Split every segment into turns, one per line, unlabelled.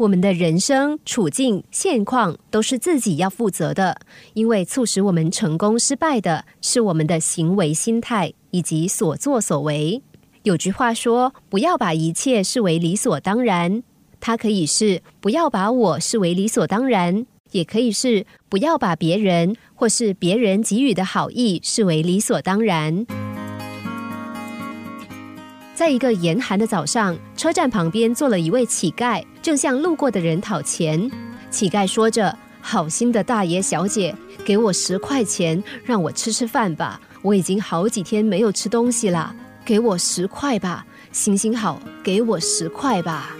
我们的人生处境现况都是自己要负责的，因为促使我们成功失败的是我们的行为心态以及所作所为。有句话说：“不要把一切视为理所当然。”它可以是“不要把我视为理所当然”，也可以是“不要把别人或是别人给予的好意视为理所当然”。在一个严寒的早上，车站旁边坐了一位乞丐，正向路过的人讨钱。乞丐说着：“好心的大爷小姐，给我十块钱，让我吃吃饭吧。我已经好几天没有吃东西了，给我十块吧，行行好，给我十块吧。”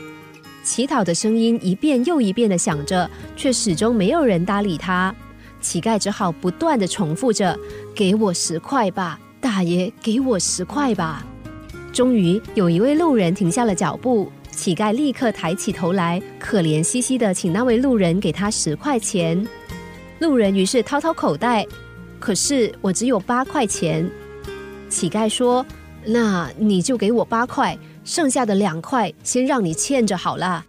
乞讨的声音一遍又一遍的响着，却始终没有人搭理他。乞丐只好不断的重复着：“给我十块吧，大爷，给我十块吧。”终于有一位路人停下了脚步，乞丐立刻抬起头来，可怜兮兮的请那位路人给他十块钱。路人于是掏掏口袋，可是我只有八块钱。乞丐说：“那你就给我八块，剩下的两块先让你欠着好了。”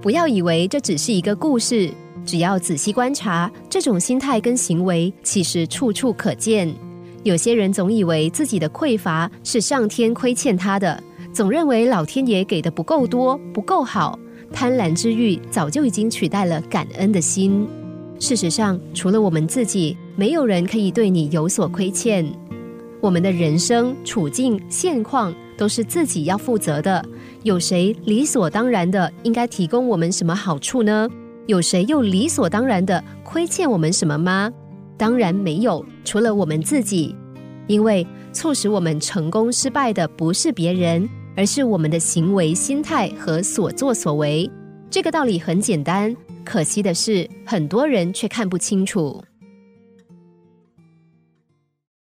不要以为这只是一个故事，只要仔细观察，这种心态跟行为其实处处可见。有些人总以为自己的匮乏是上天亏欠他的，总认为老天爷给的不够多、不够好，贪婪之欲早就已经取代了感恩的心。事实上，除了我们自己，没有人可以对你有所亏欠。我们的人生处境现况都是自己要负责的，有谁理所当然的应该提供我们什么好处呢？有谁又理所当然的亏欠我们什么吗？当然没有，除了我们自己，因为促使我们成功失败的不是别人，而是我们的行为心态和所作所为。这个道理很简单，可惜的是很多人却看不清楚。